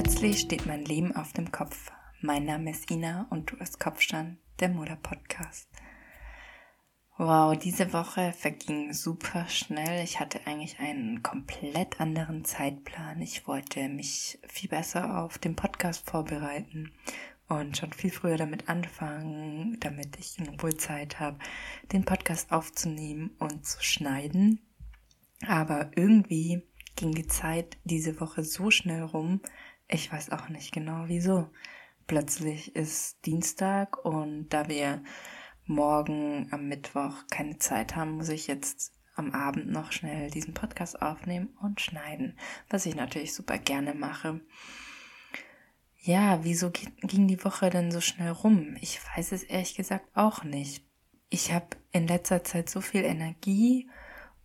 Plötzlich steht mein Leben auf dem Kopf. Mein Name ist Ina und du hast Kopfstand, der Mutter-Podcast. Wow, diese Woche verging super schnell. Ich hatte eigentlich einen komplett anderen Zeitplan. Ich wollte mich viel besser auf den Podcast vorbereiten und schon viel früher damit anfangen, damit ich in Ruhe Zeit habe, den Podcast aufzunehmen und zu schneiden. Aber irgendwie ging die Zeit diese Woche so schnell rum. Ich weiß auch nicht genau wieso. Plötzlich ist Dienstag und da wir morgen am Mittwoch keine Zeit haben, muss ich jetzt am Abend noch schnell diesen Podcast aufnehmen und schneiden, was ich natürlich super gerne mache. Ja, wieso ging die Woche denn so schnell rum? Ich weiß es ehrlich gesagt auch nicht. Ich habe in letzter Zeit so viel Energie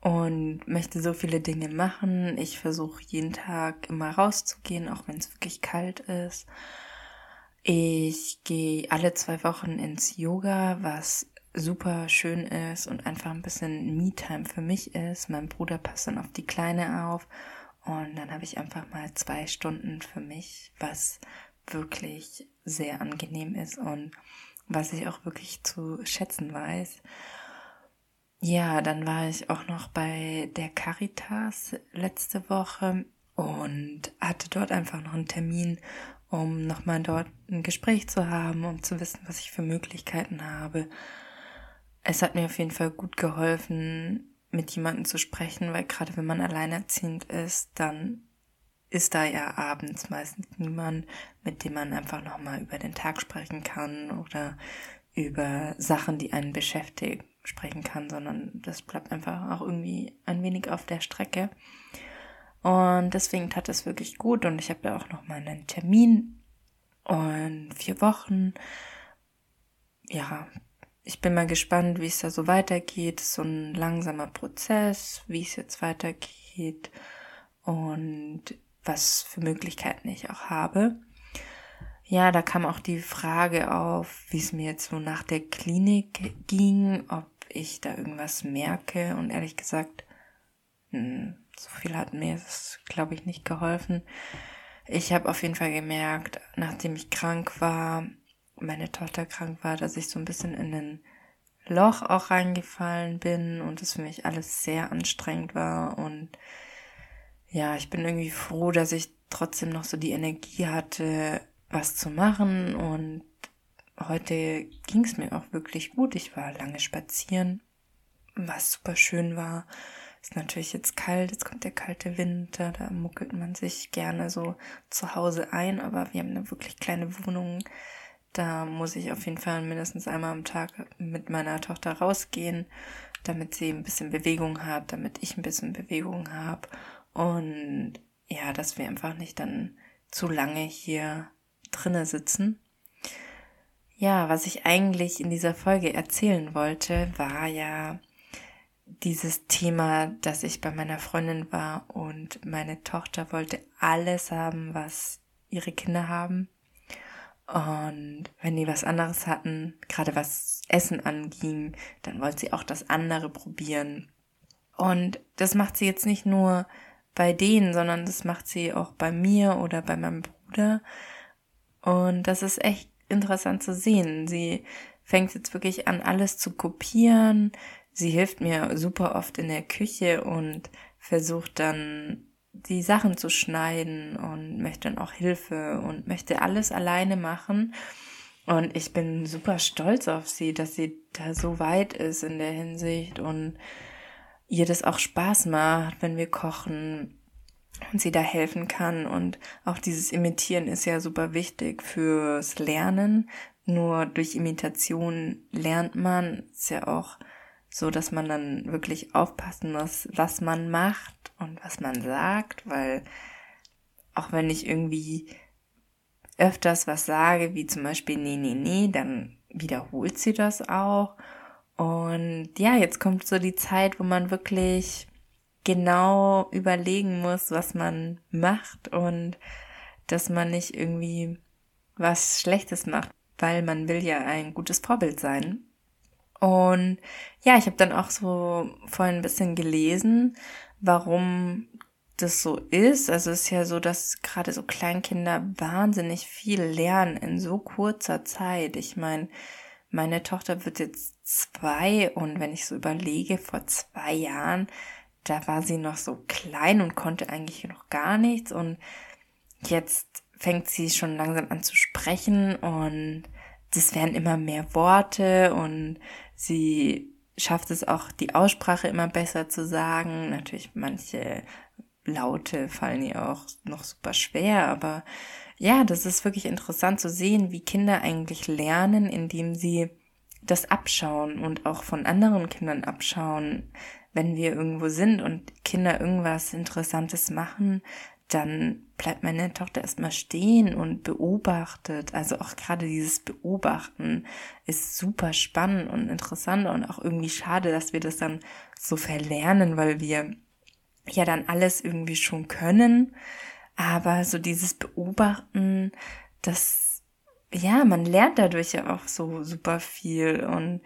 und möchte so viele Dinge machen. Ich versuche jeden Tag immer rauszugehen, auch wenn es wirklich kalt ist. Ich gehe alle zwei Wochen ins Yoga, was super schön ist und einfach ein bisschen Me-Time für mich ist. Mein Bruder passt dann auf die Kleine auf und dann habe ich einfach mal zwei Stunden für mich, was wirklich sehr angenehm ist und was ich auch wirklich zu schätzen weiß. Ja, dann war ich auch noch bei der Caritas letzte Woche und hatte dort einfach noch einen Termin, um nochmal dort ein Gespräch zu haben, um zu wissen, was ich für Möglichkeiten habe. Es hat mir auf jeden Fall gut geholfen, mit jemandem zu sprechen, weil gerade wenn man alleinerziehend ist, dann ist da ja abends meistens niemand, mit dem man einfach nochmal über den Tag sprechen kann oder über Sachen, die einen beschäftigen sprechen kann, sondern das bleibt einfach auch irgendwie ein wenig auf der Strecke. Und deswegen tat es wirklich gut und ich habe da auch noch mal einen Termin und vier Wochen. Ja, ich bin mal gespannt, wie es da so weitergeht. So ein langsamer Prozess, wie es jetzt weitergeht und was für Möglichkeiten ich auch habe. Ja, da kam auch die Frage auf, wie es mir jetzt so nach der Klinik ging, ob ich da irgendwas merke. Und ehrlich gesagt, hm, so viel hat mir das, glaube ich, nicht geholfen. Ich habe auf jeden Fall gemerkt, nachdem ich krank war, meine Tochter krank war, dass ich so ein bisschen in ein Loch auch reingefallen bin und es für mich alles sehr anstrengend war. Und ja, ich bin irgendwie froh, dass ich trotzdem noch so die Energie hatte, was zu machen und heute ging es mir auch wirklich gut. Ich war lange spazieren, was super schön war. Ist natürlich jetzt kalt, jetzt kommt der kalte Winter, da muckelt man sich gerne so zu Hause ein, aber wir haben eine wirklich kleine Wohnung. Da muss ich auf jeden Fall mindestens einmal am Tag mit meiner Tochter rausgehen, damit sie ein bisschen Bewegung hat, damit ich ein bisschen Bewegung habe und ja, dass wir einfach nicht dann zu lange hier drinnen sitzen. Ja, was ich eigentlich in dieser Folge erzählen wollte, war ja dieses Thema, dass ich bei meiner Freundin war und meine Tochter wollte alles haben, was ihre Kinder haben. Und wenn die was anderes hatten, gerade was Essen anging, dann wollte sie auch das andere probieren. Und das macht sie jetzt nicht nur bei denen, sondern das macht sie auch bei mir oder bei meinem Bruder. Und das ist echt interessant zu sehen. Sie fängt jetzt wirklich an, alles zu kopieren. Sie hilft mir super oft in der Küche und versucht dann die Sachen zu schneiden und möchte dann auch Hilfe und möchte alles alleine machen. Und ich bin super stolz auf sie, dass sie da so weit ist in der Hinsicht und ihr das auch Spaß macht, wenn wir kochen und sie da helfen kann. Und auch dieses Imitieren ist ja super wichtig fürs Lernen. Nur durch Imitation lernt man. Ist ja auch so, dass man dann wirklich aufpassen muss, was man macht und was man sagt, weil auch wenn ich irgendwie öfters was sage, wie zum Beispiel nee, nee, nee, dann wiederholt sie das auch. Und ja, jetzt kommt so die Zeit, wo man wirklich genau überlegen muss, was man macht und dass man nicht irgendwie was Schlechtes macht, weil man will ja ein gutes Vorbild sein. Und ja, ich habe dann auch so vorhin ein bisschen gelesen, warum das so ist. Also es ist ja so, dass gerade so Kleinkinder wahnsinnig viel lernen in so kurzer Zeit. Ich meine, meine Tochter wird jetzt zwei und wenn ich so überlege, vor zwei Jahren, da war sie noch so klein und konnte eigentlich noch gar nichts und jetzt fängt sie schon langsam an zu sprechen und es werden immer mehr Worte und sie schafft es auch, die Aussprache immer besser zu sagen. Natürlich manche Laute fallen ihr auch noch super schwer, aber ja, das ist wirklich interessant zu sehen, wie Kinder eigentlich lernen, indem sie das abschauen und auch von anderen Kindern abschauen. Wenn wir irgendwo sind und Kinder irgendwas Interessantes machen, dann bleibt meine Tochter erstmal stehen und beobachtet. Also auch gerade dieses Beobachten ist super spannend und interessant und auch irgendwie schade, dass wir das dann so verlernen, weil wir ja dann alles irgendwie schon können. Aber so dieses Beobachten, das, ja, man lernt dadurch ja auch so super viel und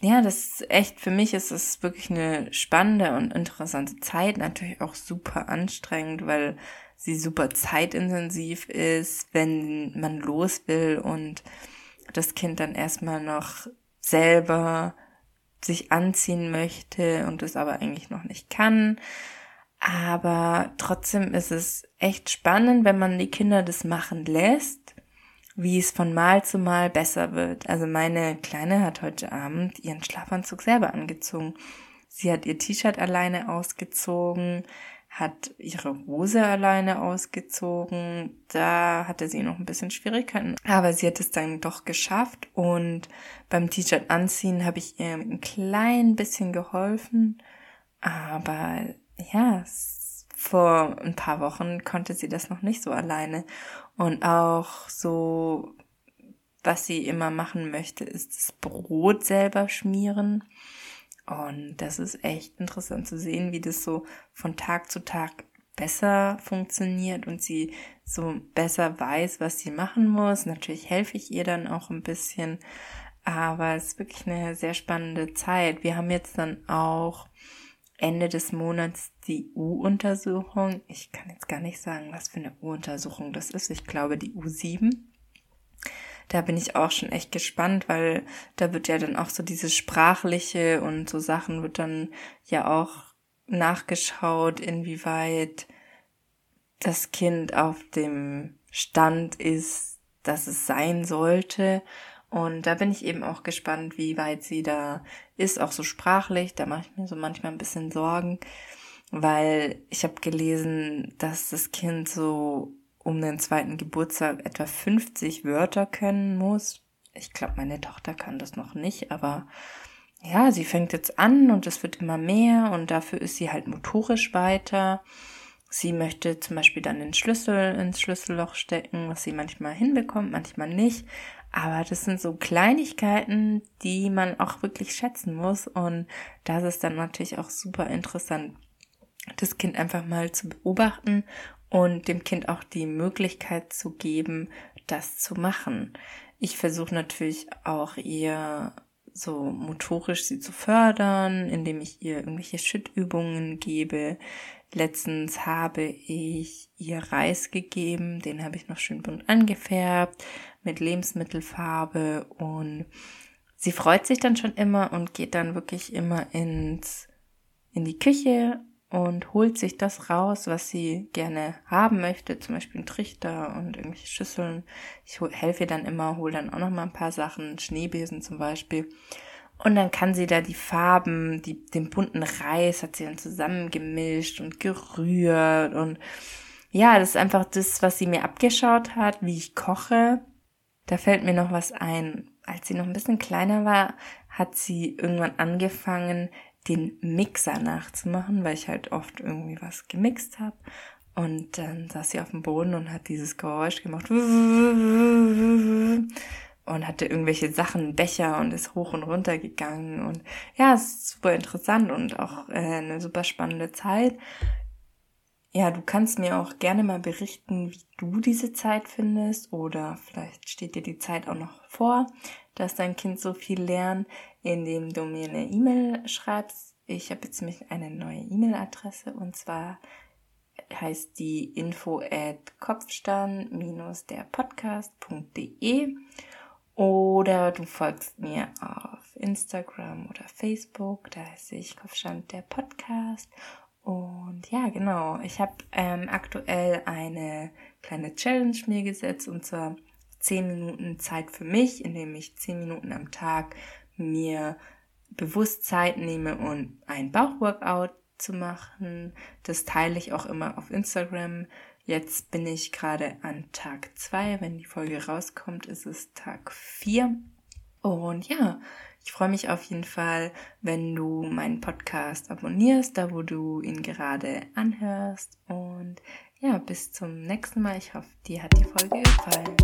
ja, das ist echt, für mich ist es wirklich eine spannende und interessante Zeit, natürlich auch super anstrengend, weil sie super zeitintensiv ist, wenn man los will und das Kind dann erstmal noch selber sich anziehen möchte und es aber eigentlich noch nicht kann. Aber trotzdem ist es echt spannend, wenn man die Kinder das machen lässt wie es von Mal zu Mal besser wird. Also meine Kleine hat heute Abend ihren Schlafanzug selber angezogen. Sie hat ihr T-Shirt alleine ausgezogen, hat ihre Hose alleine ausgezogen. Da hatte sie noch ein bisschen Schwierigkeiten, aber sie hat es dann doch geschafft und beim T-Shirt anziehen habe ich ihr ein klein bisschen geholfen, aber ja, vor ein paar Wochen konnte sie das noch nicht so alleine. Und auch so, was sie immer machen möchte, ist das Brot selber schmieren. Und das ist echt interessant zu sehen, wie das so von Tag zu Tag besser funktioniert und sie so besser weiß, was sie machen muss. Natürlich helfe ich ihr dann auch ein bisschen, aber es ist wirklich eine sehr spannende Zeit. Wir haben jetzt dann auch Ende des Monats die U-Untersuchung. Ich kann jetzt gar nicht sagen, was für eine U-Untersuchung das ist. Ich glaube die U7. Da bin ich auch schon echt gespannt, weil da wird ja dann auch so dieses sprachliche und so Sachen wird dann ja auch nachgeschaut, inwieweit das Kind auf dem Stand ist, dass es sein sollte. Und da bin ich eben auch gespannt, wie weit sie da ist, auch so sprachlich. Da mache ich mir so manchmal ein bisschen Sorgen, weil ich habe gelesen, dass das Kind so um den zweiten Geburtstag etwa 50 Wörter können muss. Ich glaube, meine Tochter kann das noch nicht, aber ja, sie fängt jetzt an und es wird immer mehr und dafür ist sie halt motorisch weiter. Sie möchte zum Beispiel dann den Schlüssel ins Schlüsselloch stecken, was sie manchmal hinbekommt, manchmal nicht. Aber das sind so Kleinigkeiten, die man auch wirklich schätzen muss. Und das ist dann natürlich auch super interessant, das Kind einfach mal zu beobachten und dem Kind auch die Möglichkeit zu geben, das zu machen. Ich versuche natürlich auch ihr so motorisch sie zu fördern, indem ich ihr irgendwelche Schüttübungen gebe. Letztens habe ich ihr Reis gegeben, den habe ich noch schön bunt angefärbt mit Lebensmittelfarbe und sie freut sich dann schon immer und geht dann wirklich immer ins, in die Küche und holt sich das raus, was sie gerne haben möchte, zum Beispiel einen Trichter und irgendwelche Schüsseln. Ich helfe ihr dann immer, hole dann auch noch mal ein paar Sachen, Schneebesen zum Beispiel. Und dann kann sie da die Farben, die, den bunten Reis hat sie dann zusammengemischt und gerührt und ja, das ist einfach das, was sie mir abgeschaut hat, wie ich koche. Da fällt mir noch was ein. Als sie noch ein bisschen kleiner war, hat sie irgendwann angefangen, den Mixer nachzumachen, weil ich halt oft irgendwie was gemixt habe. Und dann saß sie auf dem Boden und hat dieses Geräusch gemacht und hatte irgendwelche Sachen, Becher und ist hoch und runter gegangen. Und ja, es ist super interessant und auch äh, eine super spannende Zeit. Ja, du kannst mir auch gerne mal berichten, wie du diese Zeit findest oder vielleicht steht dir die Zeit auch noch vor, dass dein Kind so viel lernt, indem du mir eine E-Mail schreibst. Ich habe jetzt nämlich eine neue E-Mail-Adresse und zwar heißt die info at kopfstand-der-podcast.de oder du folgst mir auf Instagram oder Facebook, da heiße ich Kopfstand der Podcast. Und ja, genau, ich habe ähm, aktuell eine kleine Challenge mir gesetzt und zwar 10 Minuten Zeit für mich, indem ich 10 Minuten am Tag mir bewusst Zeit nehme und ein Bauchworkout zu machen. Das teile ich auch immer auf Instagram. Jetzt bin ich gerade an Tag 2. Wenn die Folge rauskommt, ist es Tag 4. Und ja, ich freue mich auf jeden Fall, wenn du meinen Podcast abonnierst, da wo du ihn gerade anhörst. Und ja, bis zum nächsten Mal. Ich hoffe, dir hat die Folge gefallen.